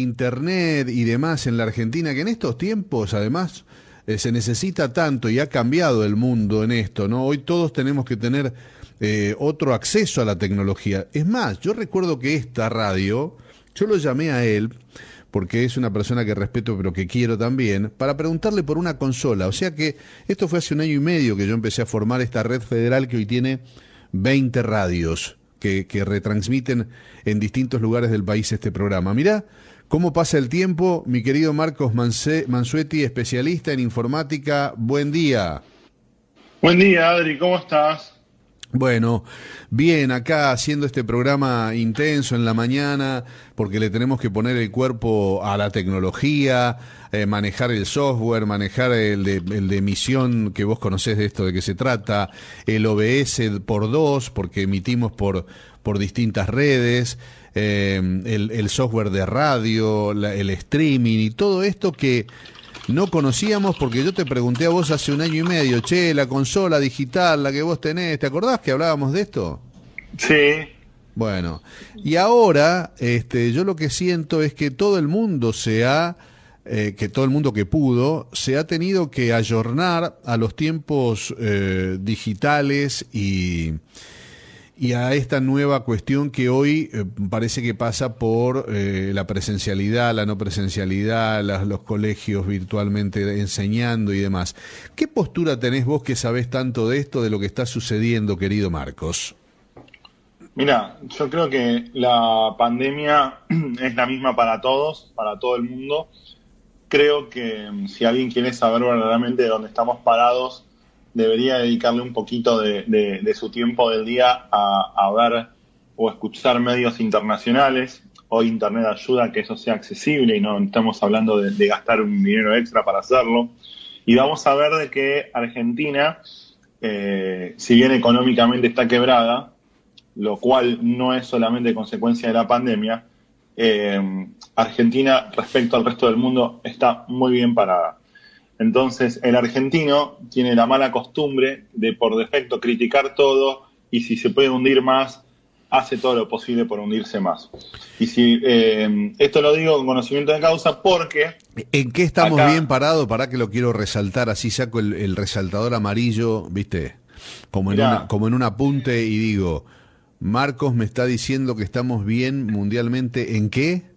internet y demás en la Argentina, que en estos tiempos además eh, se necesita tanto y ha cambiado el mundo en esto, ¿no? Hoy todos tenemos que tener eh, otro acceso a la tecnología. Es más, yo recuerdo que esta radio, yo lo llamé a él, porque es una persona que respeto pero que quiero también, para preguntarle por una consola. O sea que esto fue hace un año y medio que yo empecé a formar esta red federal que hoy tiene 20 radios que, que retransmiten en distintos lugares del país este programa. Mirá cómo pasa el tiempo, mi querido Marcos Mansuetti, especialista en informática. Buen día. Buen día, Adri, ¿cómo estás? Bueno, bien, acá haciendo este programa intenso en la mañana, porque le tenemos que poner el cuerpo a la tecnología, eh, manejar el software, manejar el de, el de, emisión, que vos conocés de esto de qué se trata, el OBS por dos, porque emitimos por, por distintas redes, eh, el, el, software de radio, el streaming y todo esto que no conocíamos porque yo te pregunté a vos hace un año y medio, che, la consola digital, la que vos tenés, ¿te acordás que hablábamos de esto? Sí. Bueno, y ahora este, yo lo que siento es que todo el mundo se ha, eh, que todo el mundo que pudo, se ha tenido que ayornar a los tiempos eh, digitales y, y a esta nueva cuestión que hoy eh, parece que pasa por eh, la presencialidad, la no presencialidad, los colegios virtualmente enseñando y demás. ¿Qué postura tenés vos que sabés tanto de esto, de lo que está sucediendo, querido Marcos? Mira, yo creo que la pandemia es la misma para todos, para todo el mundo. Creo que mm, si alguien quiere saber verdaderamente dónde estamos parados, debería dedicarle un poquito de, su tiempo del día a, ver o escuchar medios internacionales. Hoy Internet ayuda a que eso sea accesible y no estamos hablando de, gastar un dinero extra para hacerlo. Y vamos a ver de que Argentina, eh, si bien económicamente está quebrada, lo cual no es solamente consecuencia de la pandemia, eh, Argentina respecto al resto del mundo está muy bien parada. Entonces, el argentino tiene la mala costumbre de por defecto criticar todo y si se puede hundir más, hace todo lo posible por hundirse más. Y si eh, esto lo digo con conocimiento de causa porque... ¿En qué estamos bien parados? Para que lo quiero resaltar, así saco el, resaltador amarillo, ¿viste? Como en, una, como en un apunte y digo, Marcos me está diciendo que estamos bien mundialmente, ¿en qué?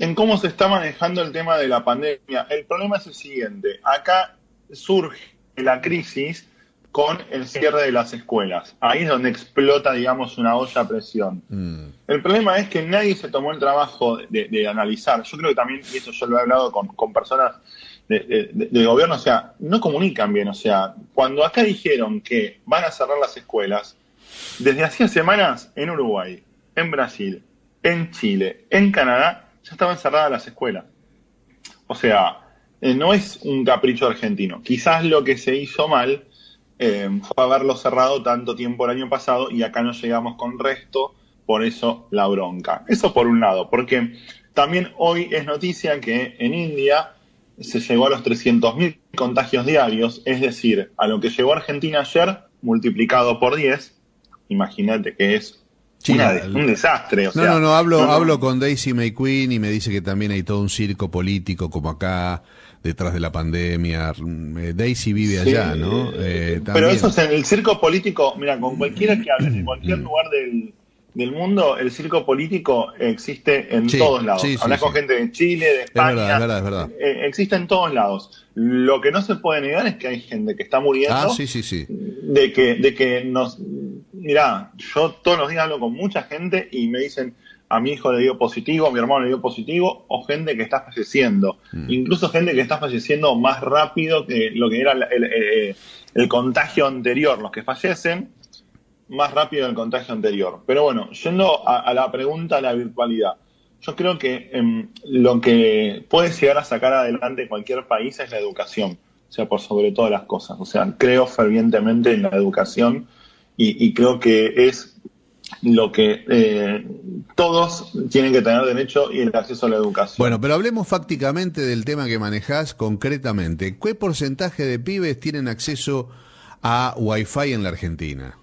En cómo se está manejando el tema de la pandemia. El problema es el siguiente, acá surge la crisis con el cierre de las escuelas. Ahí es donde explota, digamos, una olla a presión. Mm. El problema es que nadie se tomó el trabajo de, analizar. Yo creo que también, y eso yo lo he hablado con, personas del gobierno, o sea, no comunican bien. O sea, cuando acá dijeron que van a cerrar las escuelas, desde hacía semanas en Uruguay, en Brasil, en Chile, en Canadá, ya estaban cerradas las escuelas. O sea, eh, no es un capricho argentino. Quizás lo que se hizo mal eh, fue haberlo cerrado tanto tiempo el año pasado y acá no llegamos con resto, por eso la bronca. Eso por un lado, porque también hoy es noticia que en India se llegó a los 300.000 contagios diarios, es decir, a lo que llegó Argentina ayer multiplicado por 10, imagínate que es un desastre. no, no, no, hablo, hablo con Daisy McQueen y me dice que también hay todo un circo político como acá, detrás de la pandemia. Eh, Daisy vive allá, ¿no? Eh, pero eso es en el circo político, mira, con cualquiera que hable, en cualquier lugar del, del mundo, el circo político existe en todos lados. Hablas con gente de Chile, de España. Es verdad, es verdad, eh, existe en todos lados. Lo que no se puede negar es que hay gente que está muriendo. Ah, sí, sí, sí. De que, de que nos. Mirá, yo todos los días hablo con mucha gente y me dicen. A mi hijo le dio positivo, a mi hermano le dio positivo, o gente que está falleciendo. Mm. Incluso gente que está falleciendo más rápido que lo que era el, el, el contagio anterior. Los que fallecen más rápido del contagio anterior. Pero bueno, yendo a, la pregunta de la virtualidad, yo creo que em, lo que puede llegar a sacar adelante cualquier país es la educación, o sea, por sobre todas las cosas. O sea, creo fervientemente en la educación y, creo que es lo que eh, todos tienen que tener derecho y el acceso a la educación. Bueno, pero hablemos fácticamente del tema que manejás concretamente. ¿Qué porcentaje de pibes tienen acceso a Wi-Fi en la Argentina?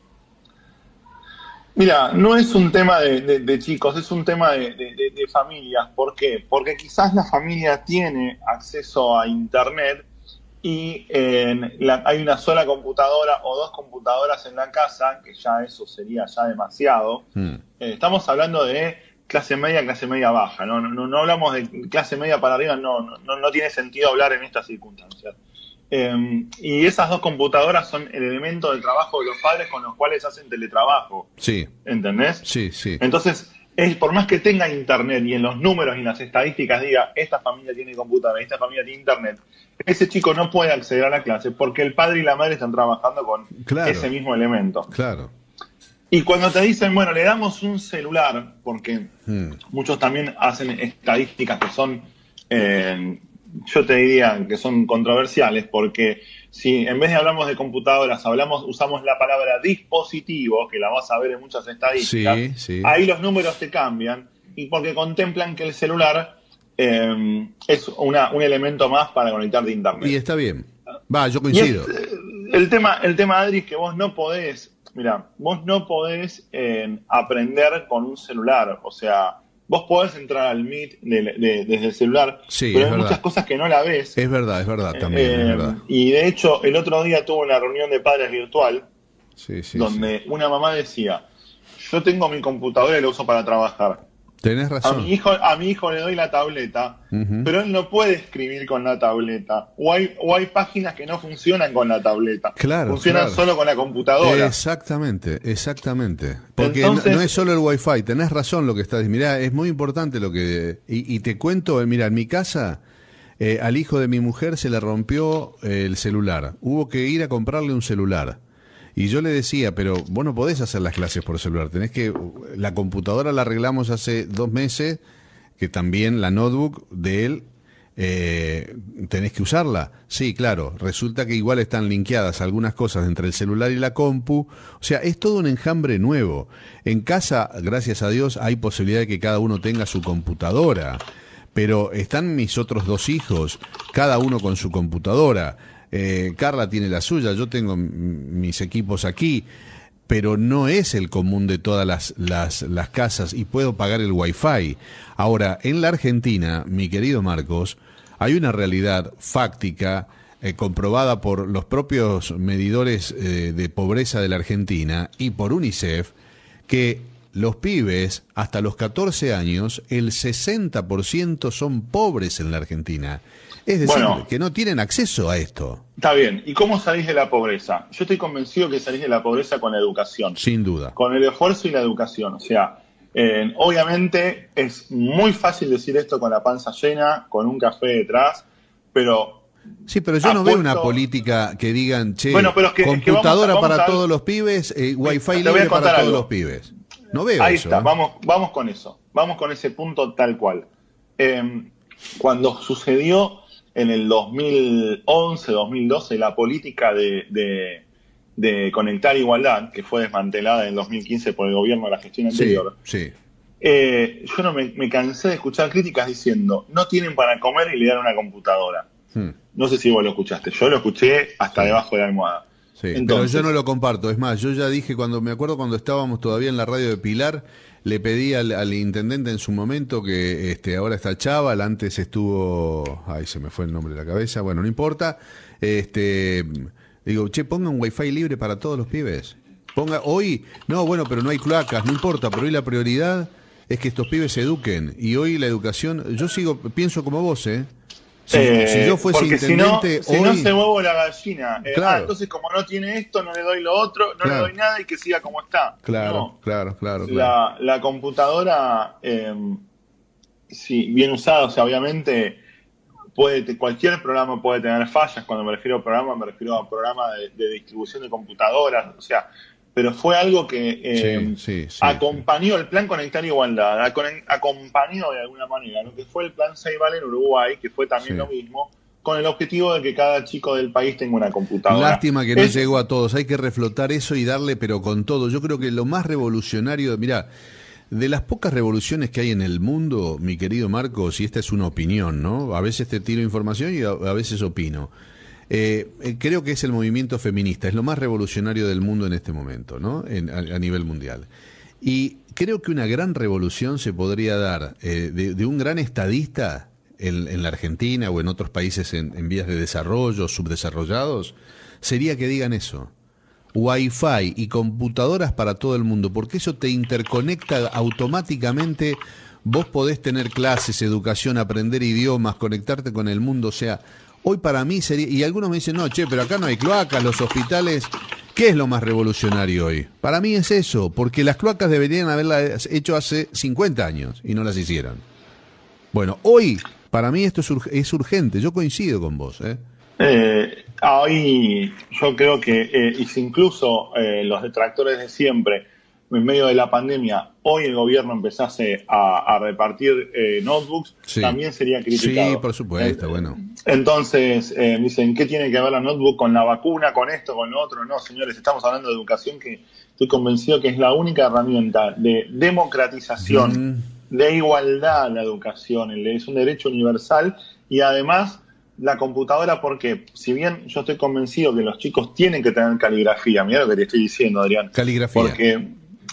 Mira, no es un tema de, chicos, es un tema de, familias. ¿Por qué? Porque quizás la familia tiene acceso a Internet y hay una sola computadora o dos computadoras en la casa, que ya eso sería ya demasiado. Hmm. Eh, estamos hablando de clase media, clase media baja, no, no, no, hablamos de clase media para arriba, no, no, no tiene sentido hablar en estas circunstancias. Em, y esas dos computadoras son el elemento del trabajo de los padres con los cuales hacen teletrabajo. Sí. ¿Entendés? Sí, sí. Entonces, es, por más que tenga internet y en los números y en las estadísticas diga, esta familia tiene computadora, esta familia tiene internet, ese chico no puede acceder a la clase porque el padre y la madre están trabajando con ese mismo elemento. Claro. Y cuando te dicen, bueno, le damos un celular, porque hmm. muchos también hacen estadísticas que son eh, yo te diría que son controversiales porque si en vez de hablamos de computadoras, hablamos, usamos la palabra dispositivo, que la vas a ver en muchas estadísticas, ahí los números te cambian y porque contemplan que el celular eh, es una, un elemento más para conectar de internet. Y está bien. Va, yo coincido. el tema, el tema, Adri, es que vos no podés, mira, vos no podés eh, aprender con un celular, o sea, vos podés entrar al Meet desde el celular, pero hay muchas cosas que no la ves. Es verdad, es verdad, también. es verdad. Y de hecho, el otro día tuve una reunión de padres virtual, donde una mamá decía, yo tengo mi computadora y la uso para trabajar. Tenés razón. A mi hijo, a mi hijo le doy la tableta, pero él no puede escribir con la tableta. O hay, o hay páginas que no funcionan con la tableta. Claro. Funcionan solo con la computadora. Exactamente, exactamente. Porque no, es solo el wifi, tenés razón lo que estás diciendo. Mirá, es muy importante lo que... Y, te cuento, mira, en mi casa... Eh, al hijo de mi mujer se le rompió el celular. Hubo que ir a comprarle un celular. Y yo le decía, pero vos no podés hacer las clases por celular, tenés que, la computadora la arreglamos hace dos meses, que también la notebook de él eh, tenés que usarla. Sí, claro, resulta que igual están linkeadas algunas cosas entre el celular y la compu. O sea, es todo un enjambre nuevo. En casa, gracias a Dios, hay posibilidad de que cada uno tenga su computadora. Pero están mis otros dos hijos, cada uno con su computadora. Eh, Carla tiene la suya, yo tengo mis equipos aquí, pero no es el común de todas las, las, casas y puedo pagar el wifi. Ahora, en la Argentina, mi querido Marcos, hay una realidad fáctica eh, comprobada por los propios medidores eh, de pobreza de la Argentina y por UNICEF, que los pibes hasta los 14 años, el 60% son pobres en la Argentina. Es decir, que no tienen acceso a esto. Está bien. ¿Y cómo salís de la pobreza? Yo estoy convencido que salís de la pobreza con la educación. Sin duda. Con el esfuerzo y la educación. O sea, eh, obviamente es muy fácil decir esto con la panza llena, con un café detrás, pero Sí, pero yo no veo una política que digan, che, computadora para todos los pibes, eh, wifi libre para todos los pibes. No veo Ahí está, ¿eh? vamos, vamos con eso, vamos con ese punto tal cual. cuando sucedió en el 2011, 2012 la política de, de, conectar igualdad, que fue desmantelada en el 2015 por el gobierno de la gestión anterior. Sí. Eh, yo no me, cansé de escuchar críticas diciendo, no tienen para comer y le dan una computadora. Hmm. No sé si vos lo escuchaste, yo lo escuché hasta debajo de la almohada. Sí, pero yo no lo comparto. Es más, yo ya dije cuando me acuerdo cuando estábamos todavía en la radio de Pilar, le pedí al, intendente en su momento que este ahora está Chaval, antes estuvo, ay se me fue el nombre de la cabeza, bueno, no importa. Este digo, "Che, ponga un wifi libre para todos los pibes." Ponga hoy, no, bueno, pero no hay cloacas, no importa, pero hoy la prioridad es que estos pibes se eduquen y hoy la educación, yo sigo pienso como vos, ¿eh? Si, eh, yo fuese intendente si no, se huevo la gallina. Eh, ah, entonces como no tiene esto, no le doy lo otro, no le doy nada y que siga como está. Claro, claro, claro. La, la computadora, eh, si bien usada, o sea, obviamente puede cualquier programa puede tener fallas. Cuando me refiero a programa, me refiero a programa de, de distribución de computadoras. O sea, pero fue algo que eh, acompañó el plan Conectar Igualdad, acompañó de alguna manera lo que fue el plan Ceibal en Uruguay, que fue también lo mismo, con el objetivo de que cada chico del país tenga una computadora. Lástima que no llegó a todos, hay que reflotar eso y darle, pero con todo. Yo creo que lo más revolucionario, mira, de las pocas revoluciones que hay en el mundo, mi querido Marcos, y esta es una opinión, ¿no? A veces te tiro información y a veces opino. Eh, eh, creo que es el movimiento feminista, es lo más revolucionario del mundo en este momento, ¿no? a, nivel mundial. Y creo que una gran revolución se podría dar eh, de, un gran estadista en, la Argentina o en otros países en, vías de desarrollo, subdesarrollados, sería que digan eso. Wi-Fi y computadoras para todo el mundo, porque eso te interconecta automáticamente. Vos podés tener clases, educación, aprender idiomas, conectarte con el mundo. O sea, hoy para mí sería. Y algunos me dicen, no, che, pero acá no hay cloacas, los hospitales ¿Qué es lo más revolucionario hoy? Para mí es eso, porque las cloacas deberían haberlas hecho hace 50 años y no las hicieron. Bueno, hoy para mí esto es, urgente, yo coincido con vos. ¿eh? Eh, hoy yo creo que eh, incluso eh, los detractores de siempre en medio de la pandemia, hoy el gobierno empezase a, repartir eh, notebooks, también sería criticado. Sí, por supuesto, eh, bueno. Entonces, eh, dicen, ¿qué tiene que ver la notebook con la vacuna, con esto, con lo otro? No, señores, estamos hablando de educación que estoy convencido que es la única herramienta de democratización, de igualdad la educación, es un derecho universal y además la computadora porque si bien yo estoy convencido que los chicos tienen que tener caligrafía, mira lo que te estoy diciendo, Adrián. Caligrafía. Porque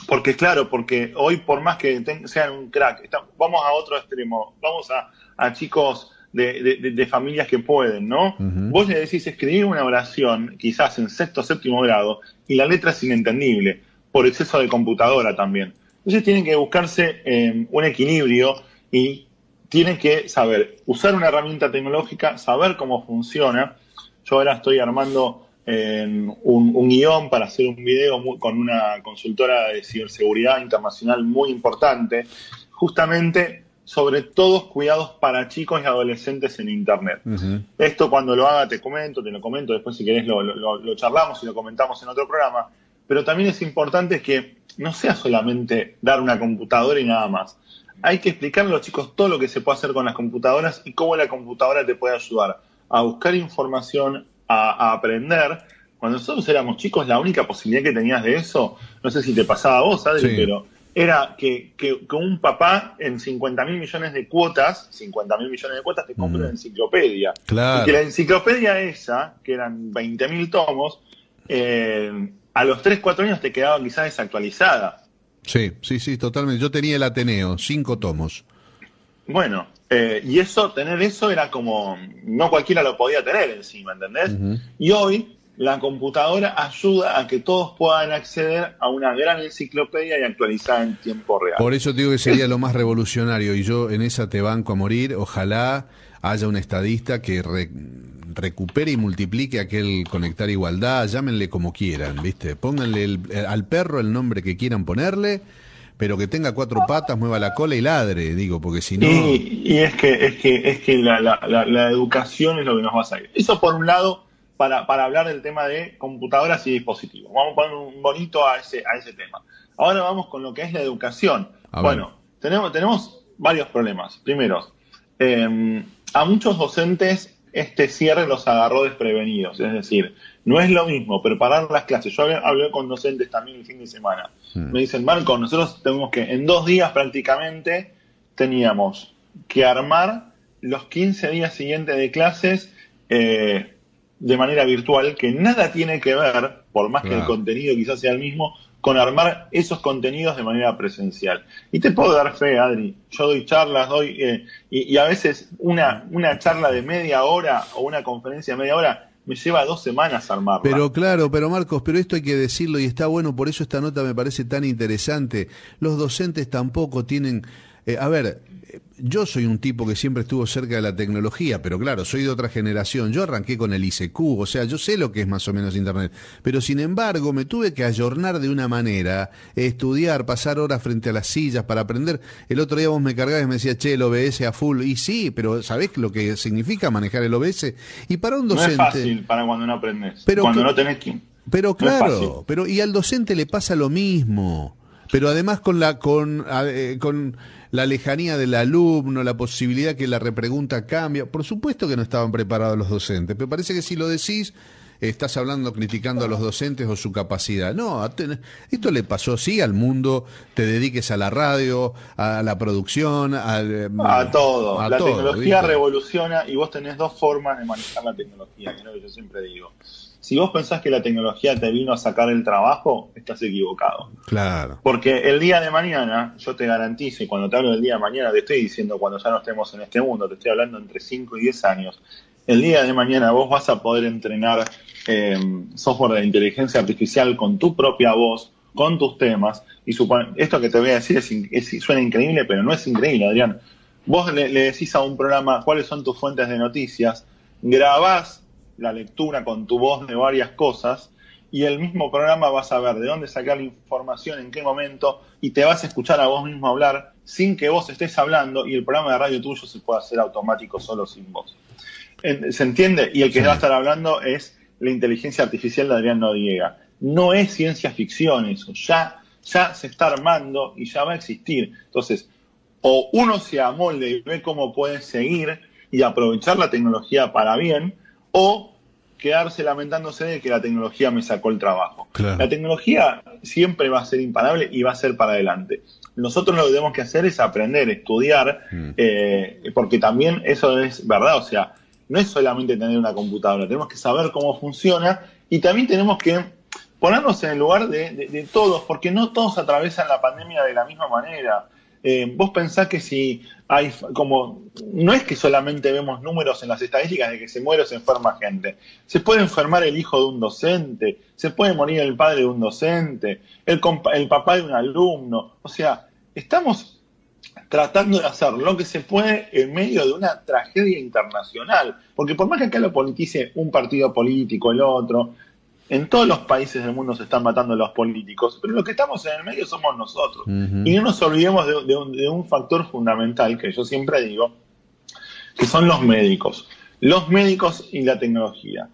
porque claro, porque hoy por más que sean un crack, vamos a otro extremo, vamos a, chicos de, familias que pueden, ¿no? Vos le decís escribir una oración, quizás en sexto o séptimo grado, y la letra es inentendible, por exceso de computadora también. Entonces tienen que buscarse eh, un equilibrio y tienen que saber usar una herramienta tecnológica, saber cómo funciona. Yo ahora estoy armando un, guion para hacer un video con una consultora de ciberseguridad internacional muy importante, justamente sobre todos cuidados para chicos y adolescentes en Internet. Esto cuando lo haga te comento, te lo comento, después si querés lo, lo, charlamos y lo comentamos en otro programa, pero también es importante que no sea solamente dar una computadora y nada más. Hay que explicarle a los chicos todo lo que se puede hacer con las computadoras y cómo la computadora te puede ayudar a buscar información, a, aprender. Cuando nosotros éramos chicos, la única posibilidad que tenías de eso, no sé si te pasaba a vos, Adri, pero era que, que, un papá en 50 mil millones de cuotas, 50 mil millones de cuotas, te compre una enciclopedia. Claro. Y que la enciclopedia esa, que eran 20 mil tomos, eh, a los 3, 4 años te quedaba quizás desactualizada. Sí, sí, sí, totalmente. Yo tenía el Ateneo, cinco tomos. Bueno, eh, y eso, tener eso era como, no cualquiera lo podía tener encima, ¿entendés? Y hoy la computadora ayuda a que todos puedan acceder a una gran enciclopedia y actualizada en tiempo real. Por eso digo que sería lo más revolucionario y yo en esa te banco a morir. Ojalá haya un estadista que recupere y multiplique aquel conectar igualdad, llámenle como quieran, ¿viste? Pónganle al perro el nombre que quieran ponerle pero que tenga cuatro patas, mueva la cola y ladre, digo, porque si no... Y, es que, es que, es que la, la, educación es lo que nos va a salir. Eso por un lado, para, para hablar del tema de computadoras y dispositivos. Vamos a poner un bonito a ese, a ese tema. Ahora vamos con lo que es la educación. bueno, tenemos, tenemos varios problemas. Primero, eh, a muchos docentes este cierre los agarró desprevenidos. Es decir, no es lo mismo preparar las clases. Yo hablé, con docentes también el fin de semana. Hmm. Me dicen, Marco, nosotros tenemos que, en dos días prácticamente, teníamos que armar los 15 días siguientes de clases eh, de manera virtual, que nada tiene que ver, por más que el contenido quizás sea el mismo, con armar esos contenidos de manera presencial. Y te puedo dar fe, Adri, yo doy charlas, doy, eh, y, a veces una, una charla de media hora o una conferencia de media hora me lleva dos semanas armarla. Pero claro, pero Marcos, pero esto hay que decirlo y está bueno, por eso esta nota me parece tan interesante. Los docentes tampoco tienen... Eh, a ver, yo soy un tipo que siempre estuvo cerca de la tecnología, pero claro, soy de otra generación. Yo arranqué con el ICQ, o sea, yo sé lo que es más o menos Internet. Pero sin embargo, me tuve que ayornar de una manera, estudiar, pasar horas frente a las sillas para aprender. El otro día vos me cargabas y me decía, che, el OBS a full. Y sí, pero ¿sabés lo que significa manejar el OBS? Y para un docente. No es fácil para cuando no aprendes. Pero cuando no tenés que. Pero claro, pero y al docente le pasa lo mismo. Pero además con la con, eh, con la lejanía del alumno, la posibilidad que la repregunta cambie. Por supuesto que no estaban preparados los docentes, pero parece que si lo decís, estás hablando criticando a los docentes o su capacidad. No, esto le pasó sí al mundo, te dediques a la radio, a la producción, a, a todo. la tecnología revoluciona y vos tenés dos formas de manejar la tecnología, que es lo que yo siempre digo. Si vos pensás que la tecnología te vino a sacar el trabajo, estás equivocado. Claro. Porque el día de mañana, yo te garantizo, y cuando te hablo del día de mañana, te estoy diciendo cuando ya no estemos en este mundo, te estoy hablando entre 5 y 10 años, el día de mañana vos vas a poder entrenar eh, software de inteligencia artificial con tu propia voz, con tus temas, y esto que te voy a decir es, suena increíble, pero no es increíble, Adrián. Vos le, le decís a un programa cuáles son tus fuentes de noticias, grabás la lectura con tu voz de varias cosas y el mismo programa vas a ver de dónde sacar la información, en qué momento, y te vas a escuchar a vos mismo hablar sin que vos estés hablando y el programa de radio tuyo se puede hacer automático solo sin voz. ¿Se entiende? Y el que va a estar hablando es la inteligencia artificial de Adrián Noriega. No es ciencia ficción eso, ya, ya se está armando y ya va a existir. Entonces, o uno se amolde y ve cómo puede seguir y aprovechar la tecnología para bien, o quedarse lamentándose de que la tecnología me sacó el trabajo. La tecnología siempre va a ser imparable y va a ser para adelante. Nosotros lo que tenemos que hacer es aprender, estudiar, mm. eh, porque también eso es verdad, o sea, no es solamente tener una computadora, tenemos que saber cómo funciona y también tenemos que ponernos en el lugar de todos, porque no todos atraviesan la pandemia de la misma manera. Eh, vos pensás que si hay como, no es que solamente vemos números en las estadísticas de que se muere o se enferma gente, se puede enfermar el hijo de un docente, se puede morir el padre de un docente, el, el papá de un alumno, o sea, estamos tratando de hacer lo que se puede en medio de una tragedia internacional, porque por más que acá lo politice un partido político, el otro, en todos los países del mundo se están matando los políticos, pero los que estamos en el medio somos nosotros. Y no nos olvidemos de, un, factor fundamental que yo siempre digo, que son los médicos. Los médicos y la tecnología.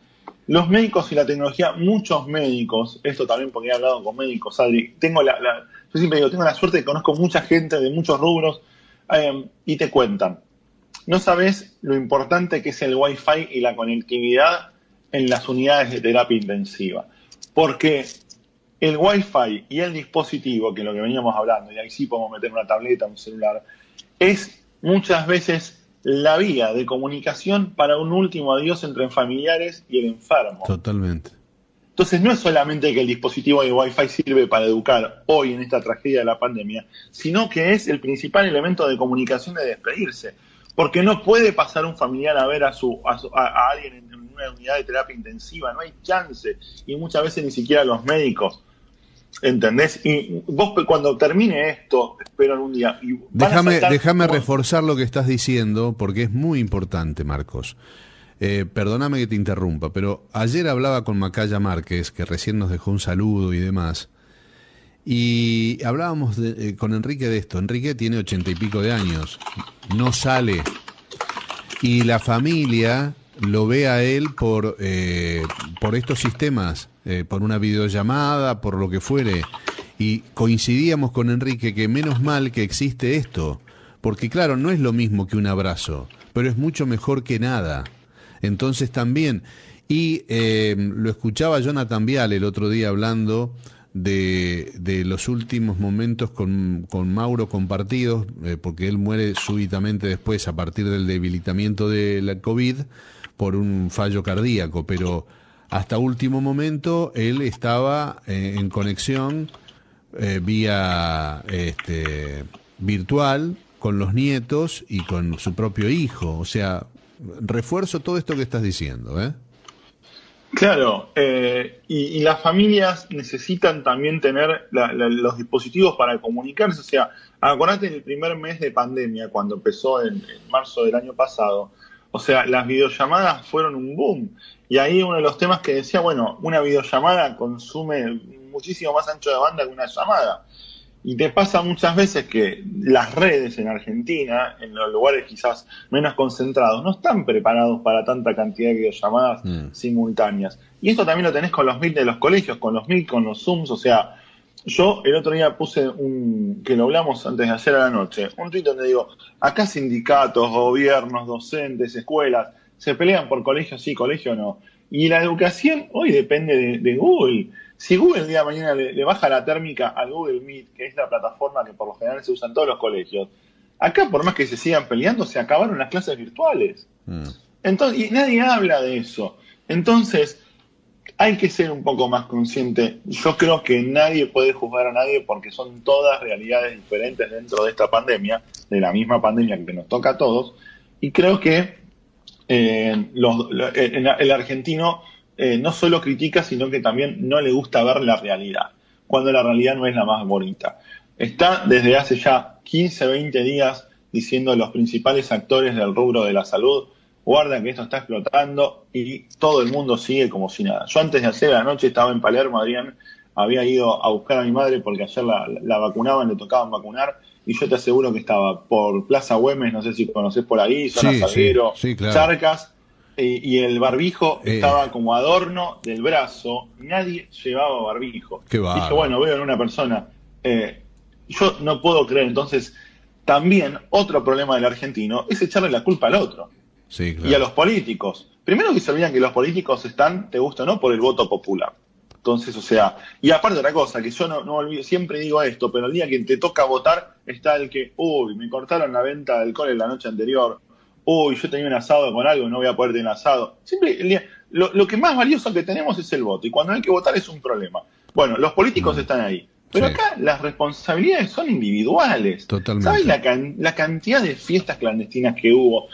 Los médicos y la tecnología, muchos médicos, esto también porque he hablado con médicos, Adri, tengo la, yo siempre digo, tengo la suerte de que conozco mucha gente de muchos rubros eh, y te cuentan. No sabes lo importante que es el Wi-Fi y la conectividad en las unidades de terapia intensiva. Porque el Wi-Fi y el dispositivo, que es lo que veníamos hablando, y ahí sí podemos meter una tableta, un celular, es muchas veces la vía de comunicación para un último adiós entre familiares y el enfermo. Totalmente. Entonces no es solamente que el dispositivo de Wi-Fi sirve para educar hoy en esta tragedia de la pandemia, sino que es el principal elemento de comunicación de despedirse. Porque no puede pasar un familiar a ver a, su, a, alguien en una unidad de terapia intensiva, no hay chance. Y muchas veces ni siquiera los médicos. ¿Entendés? Y vos cuando termine esto, espero algún día. Y déjame déjame reforzar lo que estás diciendo, porque es muy importante, Marcos. Eh, perdóname que te interrumpa, pero ayer hablaba con Macaya Márquez, que recién nos dejó un saludo y demás. Y hablábamos eh, con Enrique de esto. Enrique tiene ochenta y pico de años, no sale. Y la familia lo ve a él por, eh, por estos sistemas, eh, por una videollamada, por lo que fuere. Y coincidíamos con Enrique que menos mal que existe esto, porque claro, no es lo mismo que un abrazo, pero es mucho mejor que nada. Entonces también, y lo escuchaba Jonathan Vial el otro día hablando de, de los últimos momentos con, con Mauro compartidos, eh, porque él muere súbitamente después a partir del debilitamiento de la COVID por un fallo cardíaco, pero hasta último momento él estaba eh, en conexión eh, vía este, virtual con los nietos y con su propio hijo. O sea, refuerzo todo esto que estás diciendo, ¿eh? Claro, eh, y, las familias necesitan también tener los dispositivos para comunicarse. O sea, acordate en el primer mes de pandemia, cuando empezó en, marzo del año pasado, o sea, las videollamadas fueron un boom. Y ahí uno de los temas que decía, bueno, una videollamada consume muchísimo más ancho de banda que una llamada. Y te pasa muchas veces que las redes en Argentina, en los lugares quizás menos concentrados, no están preparados para tanta cantidad de videollamadas mm. simultáneas. Y esto también lo tenés con los MIT de los colegios, con los MIT, con los Zooms. O sea, yo el otro día puse un, que lo hablamos antes de ayer a la noche, un tweet donde digo, acá sindicatos, gobiernos, docentes, escuelas, se pelean por colegio sí, colegio no. Y la educación hoy depende de, Google. Si Google el día de mañana le, baja la térmica al Google Meet, que es la plataforma que por lo general se usa en todos los colegios, acá por más que se sigan peleando, se acabaron las clases virtuales. Mm. Entonces, y nadie habla de eso. Entonces, hay que ser un poco más consciente. Yo creo que nadie puede juzgar a nadie porque son todas realidades diferentes dentro de esta pandemia, de la misma pandemia que nos toca a todos. Y creo que eh, el, argentino eh, no solo critica, sino que también no le gusta ver la realidad, cuando la realidad no es la más bonita. Está desde hace ya 15, 20 días diciendo los principales actores del rubro de la salud, guarda que esto está explotando y todo el mundo sigue como si nada. Yo antes de hacer la noche estaba en Palermo, Adrián, había ido a buscar a mi madre porque ayer la, vacunaban, le tocaban vacunar y yo te aseguro que estaba por Plaza Güemes, no sé si conoces por ahí, zona sí, Charcas, y el barbijo eh. estaba como adorno del brazo, nadie llevaba barbijo. Qué Dije, bueno, veo en una persona, eh, yo no puedo creer, entonces también otro problema del argentino es echarle la culpa al otro y a los políticos. Primero que se olvidan que los políticos están, te gusta o no, por el voto popular. Entonces, o sea, y aparte otra cosa, que yo no, no olvido, siempre digo esto, pero el día que te toca votar está el que, uy, me cortaron la venta del alcohol la noche anterior, uy, yo tenía un asado con algo y no voy a poder tener asado. Siempre, lo, lo, que más valioso que tenemos es el voto, y cuando hay que votar es un problema. Bueno, los políticos mm. están ahí. Pero acá las responsabilidades son individuales. Totalmente. ¿Sabes la, la, cantidad de fiestas clandestinas que hubo?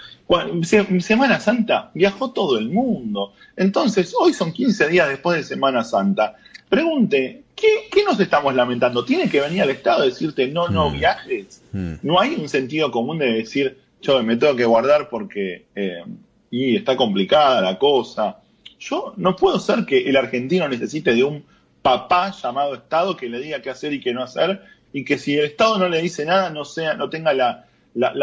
Semana Santa viajó todo el mundo. Entonces, hoy son 15 días después de Semana Santa. Pregunte, ¿qué, nos estamos lamentando? ¿Tiene que venir al Estado a decirte no, no mm. viajes? Mm. No hay un sentido común de decir, yo me tengo que guardar porque eh, y está complicada la cosa. Yo no puedo ser que el argentino necesite de un papá llamado Estado que le diga qué hacer y qué no hacer, y que si el Estado no le dice nada, no, sea, no tenga la,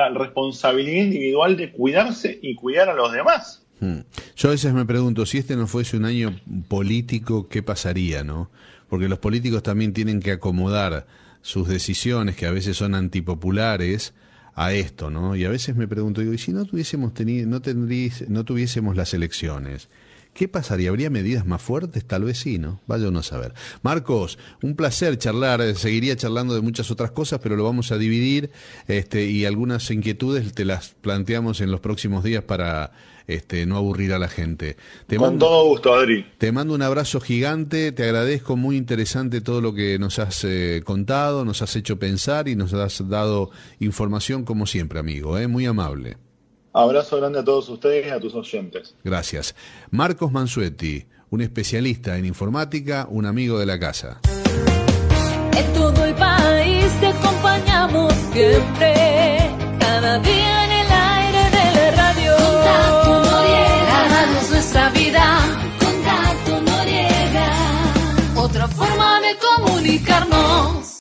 responsabilidad individual de cuidarse y cuidar a los demás. Hmm. Yo a veces me pregunto, si este no fuese un año político, ¿qué pasaría, no? Porque los políticos también tienen que acomodar sus decisiones, que a veces son antipopulares, a esto, ¿no? Y a veces me pregunto, digo, ¿y si no tuviésemos tenido, no tendríais, no tuviésemos las elecciones? ¿Qué pasaría? ¿Habría medidas más fuertes? Tal vez sí, ¿no? Vaya uno a saber. Marcos, un placer charlar. Eh, seguiría charlando de muchas otras cosas, pero lo vamos a dividir este, y algunas inquietudes te las planteamos en los próximos días para este, no aburrir a la gente. Te Con todo gusto, Adri. Te mando un abrazo gigante, te agradezco, muy interesante todo lo que nos has eh, contado, nos has hecho pensar y nos has dado información como siempre, amigo, ¿eh? muy amable. Abrazo grande a todos ustedes y a tus oyentes. Gracias. Marcos Mansuetti, un especialista en informática, un amigo de la casa. En todo el país te acompañamos siempre, cada día en el aire de la radio. Contacto Noriega, la radio es nuestra vida. Contacto Noriega, otra forma de comunicarnos.